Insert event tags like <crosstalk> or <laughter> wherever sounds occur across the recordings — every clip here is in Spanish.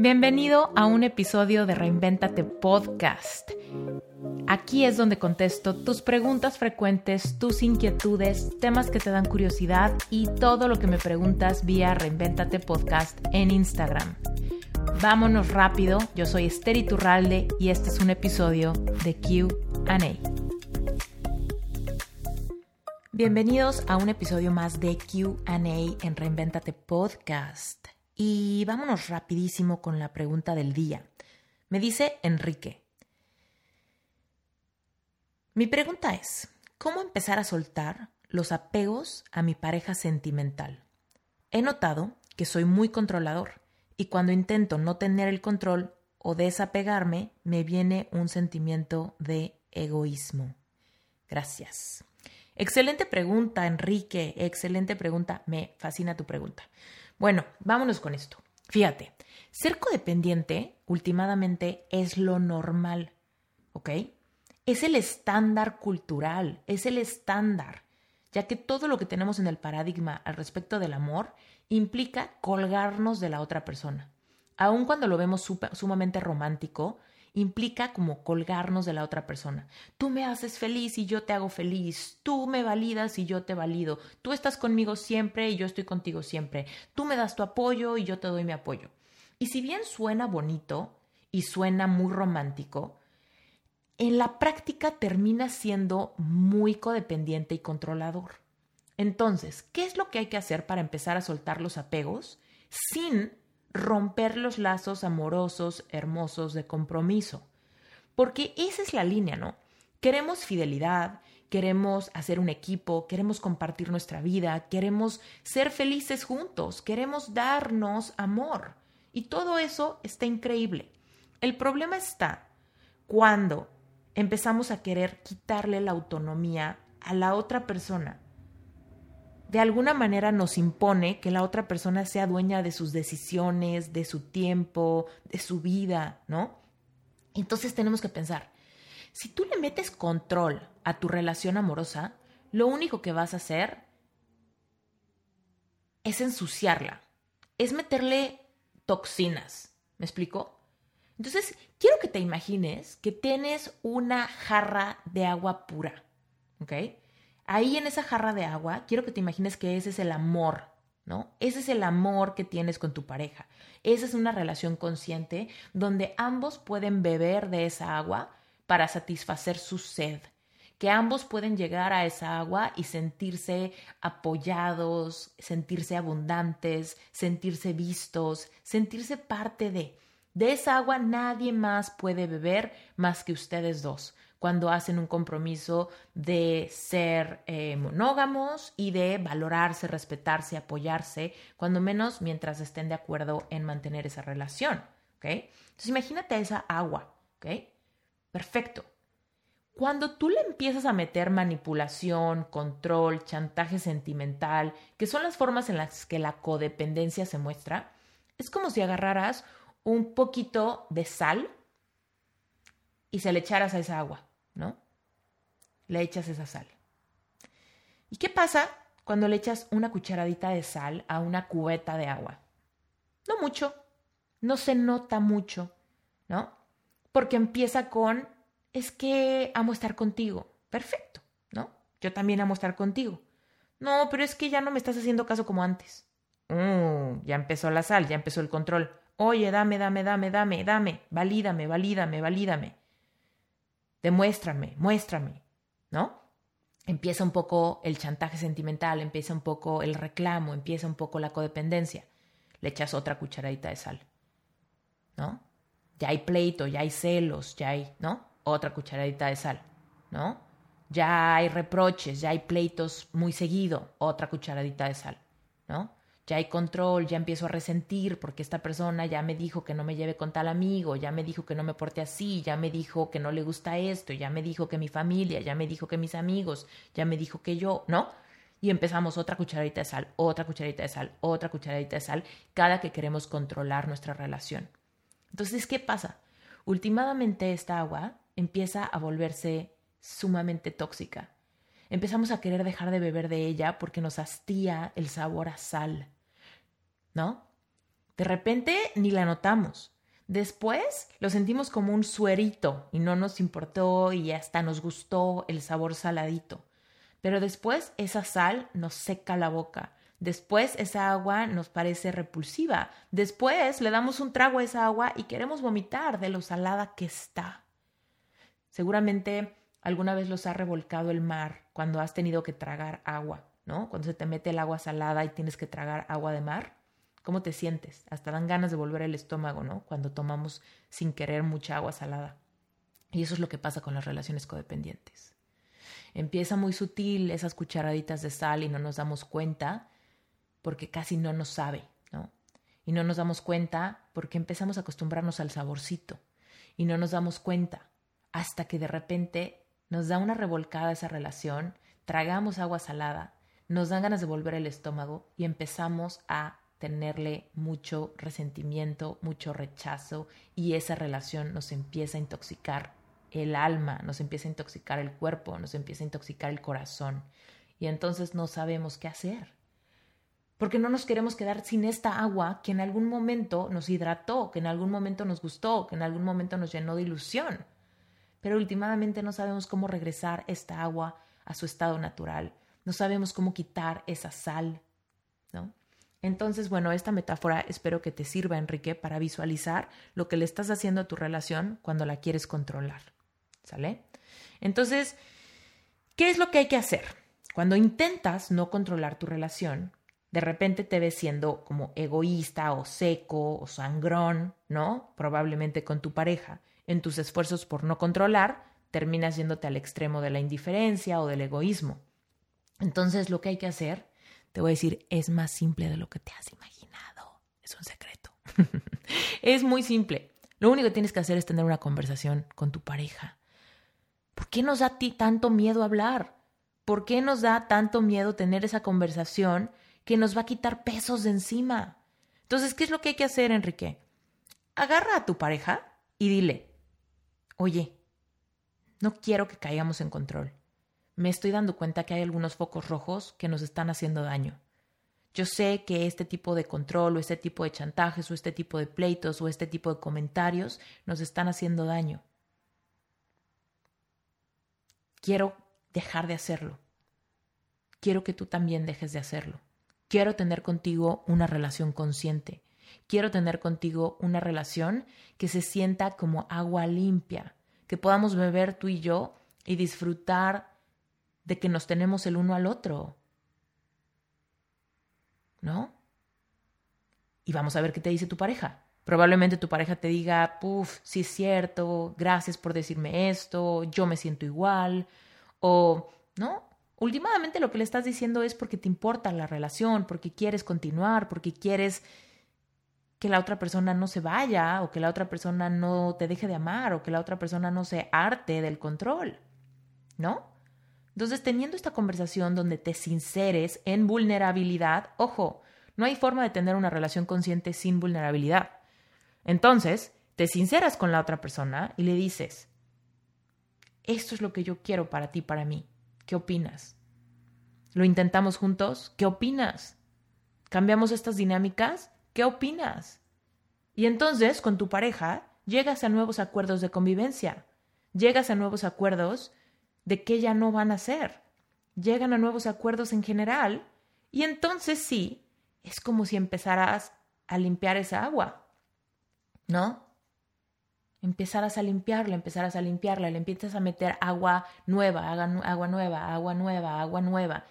Bienvenido a un episodio de Reinventate Podcast. Aquí es donde contesto tus preguntas frecuentes, tus inquietudes, temas que te dan curiosidad y todo lo que me preguntas vía Reinventate Podcast en Instagram. Vámonos rápido, yo soy Esther Iturralde y este es un episodio de QA. Bienvenidos a un episodio más de QA en Reinventate Podcast. Y vámonos rapidísimo con la pregunta del día. Me dice Enrique. Mi pregunta es, ¿cómo empezar a soltar los apegos a mi pareja sentimental? He notado que soy muy controlador y cuando intento no tener el control o desapegarme, me viene un sentimiento de egoísmo. Gracias. Excelente pregunta, Enrique. Excelente pregunta. Me fascina tu pregunta. Bueno, vámonos con esto. Fíjate, ser codependiente últimamente es lo normal, ¿ok? Es el estándar cultural, es el estándar, ya que todo lo que tenemos en el paradigma al respecto del amor implica colgarnos de la otra persona. Aun cuando lo vemos sumamente romántico, implica como colgarnos de la otra persona. Tú me haces feliz y yo te hago feliz. Tú me validas y yo te valido. Tú estás conmigo siempre y yo estoy contigo siempre. Tú me das tu apoyo y yo te doy mi apoyo. Y si bien suena bonito y suena muy romántico, en la práctica termina siendo muy codependiente y controlador. Entonces, ¿qué es lo que hay que hacer para empezar a soltar los apegos sin romper los lazos amorosos, hermosos de compromiso. Porque esa es la línea, ¿no? Queremos fidelidad, queremos hacer un equipo, queremos compartir nuestra vida, queremos ser felices juntos, queremos darnos amor. Y todo eso está increíble. El problema está cuando empezamos a querer quitarle la autonomía a la otra persona de alguna manera nos impone que la otra persona sea dueña de sus decisiones, de su tiempo, de su vida, ¿no? Entonces tenemos que pensar, si tú le metes control a tu relación amorosa, lo único que vas a hacer es ensuciarla, es meterle toxinas, ¿me explico? Entonces, quiero que te imagines que tienes una jarra de agua pura, ¿ok? Ahí en esa jarra de agua, quiero que te imagines que ese es el amor, ¿no? Ese es el amor que tienes con tu pareja. Esa es una relación consciente donde ambos pueden beber de esa agua para satisfacer su sed, que ambos pueden llegar a esa agua y sentirse apoyados, sentirse abundantes, sentirse vistos, sentirse parte de. De esa agua nadie más puede beber más que ustedes dos cuando hacen un compromiso de ser eh, monógamos y de valorarse, respetarse, apoyarse, cuando menos mientras estén de acuerdo en mantener esa relación. ¿ok? Entonces imagínate esa agua. ¿ok? Perfecto. Cuando tú le empiezas a meter manipulación, control, chantaje sentimental, que son las formas en las que la codependencia se muestra, es como si agarraras un poquito de sal y se le echaras a esa agua. ¿No? Le echas esa sal. ¿Y qué pasa cuando le echas una cucharadita de sal a una cubeta de agua? No mucho, no se nota mucho, ¿no? Porque empieza con, es que amo estar contigo. Perfecto, ¿no? Yo también amo estar contigo. No, pero es que ya no me estás haciendo caso como antes. Mm, ya empezó la sal, ya empezó el control. Oye, dame, dame, dame, dame, dame, valídame, valídame, valídame demuéstrame, muéstrame, ¿no? Empieza un poco el chantaje sentimental, empieza un poco el reclamo, empieza un poco la codependencia. Le echas otra cucharadita de sal, ¿no? Ya hay pleito, ya hay celos, ya hay, ¿no? Otra cucharadita de sal, ¿no? Ya hay reproches, ya hay pleitos muy seguido, otra cucharadita de sal, ¿no? Ya hay control, ya empiezo a resentir porque esta persona ya me dijo que no me lleve con tal amigo, ya me dijo que no me porte así, ya me dijo que no le gusta esto, ya me dijo que mi familia, ya me dijo que mis amigos, ya me dijo que yo, ¿no? Y empezamos otra cucharadita de sal, otra cucharadita de sal, otra cucharadita de sal, cada que queremos controlar nuestra relación. Entonces, ¿qué pasa? Últimamente esta agua empieza a volverse sumamente tóxica. Empezamos a querer dejar de beber de ella porque nos hastía el sabor a sal ¿no? De repente ni la notamos. Después lo sentimos como un suerito y no nos importó y hasta nos gustó el sabor saladito. Pero después esa sal nos seca la boca. Después esa agua nos parece repulsiva. Después le damos un trago a esa agua y queremos vomitar de lo salada que está. Seguramente alguna vez los ha revolcado el mar cuando has tenido que tragar agua, ¿no? Cuando se te mete el agua salada y tienes que tragar agua de mar. ¿Cómo te sientes? Hasta dan ganas de volver el estómago, ¿no? Cuando tomamos sin querer mucha agua salada. Y eso es lo que pasa con las relaciones codependientes. Empieza muy sutil esas cucharaditas de sal y no nos damos cuenta porque casi no nos sabe, ¿no? Y no nos damos cuenta porque empezamos a acostumbrarnos al saborcito y no nos damos cuenta hasta que de repente nos da una revolcada esa relación, tragamos agua salada, nos dan ganas de volver el estómago y empezamos a tenerle mucho resentimiento, mucho rechazo y esa relación nos empieza a intoxicar el alma, nos empieza a intoxicar el cuerpo, nos empieza a intoxicar el corazón y entonces no sabemos qué hacer. Porque no nos queremos quedar sin esta agua que en algún momento nos hidrató, que en algún momento nos gustó, que en algún momento nos llenó de ilusión. Pero últimamente no sabemos cómo regresar esta agua a su estado natural. No sabemos cómo quitar esa sal, ¿no? Entonces, bueno, esta metáfora espero que te sirva, Enrique, para visualizar lo que le estás haciendo a tu relación cuando la quieres controlar. ¿Sale? Entonces, ¿qué es lo que hay que hacer? Cuando intentas no controlar tu relación, de repente te ves siendo como egoísta o seco o sangrón, ¿no? Probablemente con tu pareja. En tus esfuerzos por no controlar, terminas yéndote al extremo de la indiferencia o del egoísmo. Entonces, lo que hay que hacer te voy a decir, es más simple de lo que te has imaginado. Es un secreto. <laughs> es muy simple. Lo único que tienes que hacer es tener una conversación con tu pareja. ¿Por qué nos da ti tanto miedo hablar? ¿Por qué nos da tanto miedo tener esa conversación que nos va a quitar pesos de encima? Entonces, ¿qué es lo que hay que hacer, Enrique? Agarra a tu pareja y dile, oye, no quiero que caigamos en control me estoy dando cuenta que hay algunos focos rojos que nos están haciendo daño. Yo sé que este tipo de control o este tipo de chantajes o este tipo de pleitos o este tipo de comentarios nos están haciendo daño. Quiero dejar de hacerlo. Quiero que tú también dejes de hacerlo. Quiero tener contigo una relación consciente. Quiero tener contigo una relación que se sienta como agua limpia, que podamos beber tú y yo y disfrutar de que nos tenemos el uno al otro. ¿No? Y vamos a ver qué te dice tu pareja. Probablemente tu pareja te diga, puff, sí es cierto, gracias por decirme esto, yo me siento igual. O, ¿no? Últimamente lo que le estás diciendo es porque te importa la relación, porque quieres continuar, porque quieres que la otra persona no se vaya o que la otra persona no te deje de amar o que la otra persona no se arte del control. ¿No? Entonces, teniendo esta conversación donde te sinceres en vulnerabilidad, ojo, no hay forma de tener una relación consciente sin vulnerabilidad. Entonces, te sinceras con la otra persona y le dices, esto es lo que yo quiero para ti, para mí. ¿Qué opinas? ¿Lo intentamos juntos? ¿Qué opinas? ¿Cambiamos estas dinámicas? ¿Qué opinas? Y entonces, con tu pareja, llegas a nuevos acuerdos de convivencia, llegas a nuevos acuerdos de qué ya no van a hacer. Llegan a nuevos acuerdos en general y entonces sí, es como si empezaras a limpiar esa agua, ¿no? Empezaras a limpiarla, empezaras a limpiarla, le empiezas a meter agua nueva, agua nueva, agua nueva, agua nueva.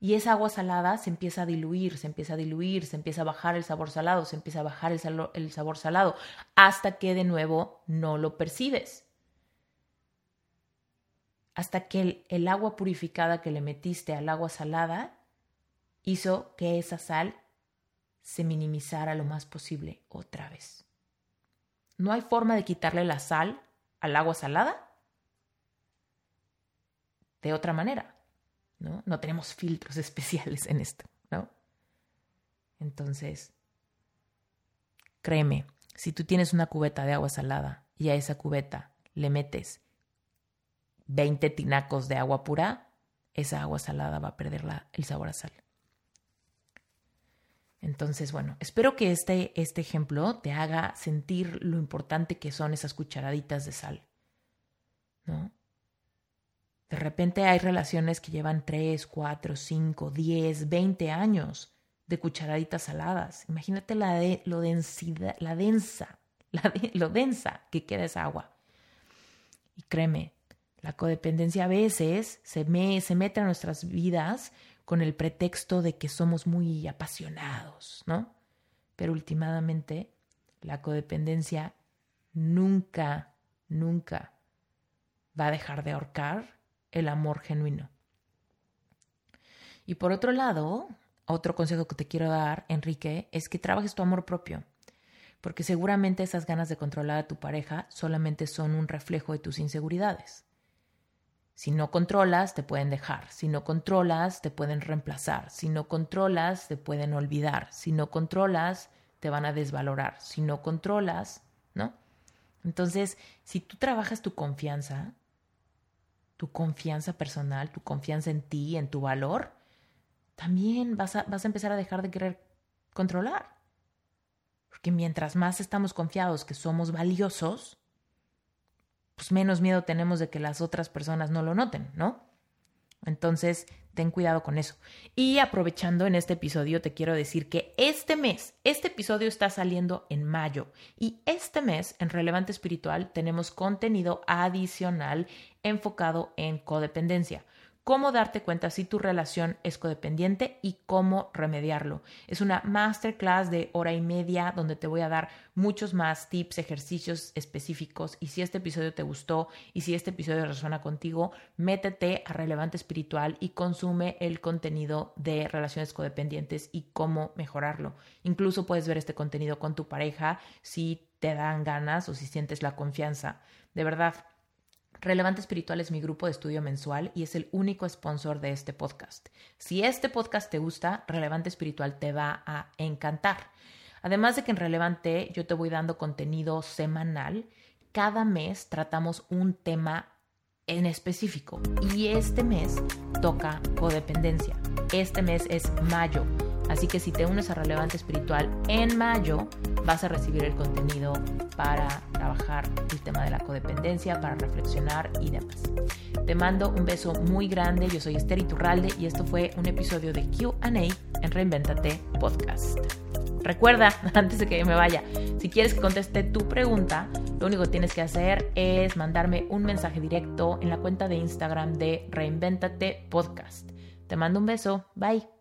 Y esa agua salada se empieza a diluir, se empieza a diluir, se empieza a bajar el sabor salado, se empieza a bajar el, el sabor salado, hasta que de nuevo no lo percibes hasta que el, agua purificada que le metiste al agua salada hizo que esa sal se minimizara lo más posible otra vez. No hay forma de quitarle la sal al agua salada de otra manera, ¿no? No tenemos filtros <laughs> especiales en esto, ¿no? Entonces, créeme, si tú tienes una cubeta de agua salada y a esa cubeta le metes 20 tinacos de agua pura, esa agua salada va a perder el sabor a sal. Entonces, bueno, espero que este, este ejemplo te haga sentir lo importante que son esas cucharaditas de sal. ¿No? De repente hay relaciones que llevan 3, 4, 5, 10, 20 años de cucharaditas saladas. Imagínate la lo la densa, <laughs> la lo densa que queda esa agua. Y créeme, la codependencia a veces se, me, se mete a nuestras vidas con el pretexto de que somos muy apasionados, ¿no? Pero últimamente la codependencia nunca, nunca va a dejar de ahorcar el amor genuino. Y por otro lado, otro consejo que te quiero dar, Enrique, es que trabajes tu amor propio, porque seguramente esas ganas de controlar a tu pareja solamente son un reflejo de tus inseguridades. Si no controlas, te pueden dejar. Si no controlas, te pueden reemplazar. Si no controlas, te pueden olvidar. Si no controlas, te van a desvalorar. Si no controlas, ¿no? Entonces, si tú trabajas tu confianza, tu confianza personal, tu confianza en ti, en tu valor, también vas a, vas a empezar a dejar de querer controlar. Porque mientras más estamos confiados que somos valiosos, pues menos miedo tenemos de que las otras personas no lo noten, ¿no? Entonces, ten cuidado con eso. Y aprovechando en este episodio, te quiero decir que este mes, este episodio está saliendo en mayo y este mes en Relevante Espiritual tenemos contenido adicional enfocado en codependencia cómo darte cuenta si tu relación es codependiente y cómo remediarlo. Es una masterclass de hora y media donde te voy a dar muchos más tips, ejercicios específicos y si este episodio te gustó y si este episodio resuena contigo, métete a Relevante Espiritual y consume el contenido de relaciones codependientes y cómo mejorarlo. Incluso puedes ver este contenido con tu pareja si te dan ganas o si sientes la confianza. De verdad, Relevante Espiritual es mi grupo de estudio mensual y es el único sponsor de este podcast. Si este podcast te gusta, Relevante Espiritual te va a encantar. Además de que en Relevante yo te voy dando contenido semanal, cada mes tratamos un tema en específico y este mes toca codependencia. Este mes es mayo Así que si te unes a Relevante Espiritual en mayo, vas a recibir el contenido para trabajar el tema de la codependencia, para reflexionar y demás. Te mando un beso muy grande. Yo soy Esther Iturralde y esto fue un episodio de QA en Reinventate Podcast. Recuerda, <laughs> antes de que me vaya, si quieres que conteste tu pregunta, lo único que tienes que hacer es mandarme un mensaje directo en la cuenta de Instagram de Reinventate Podcast. Te mando un beso. Bye.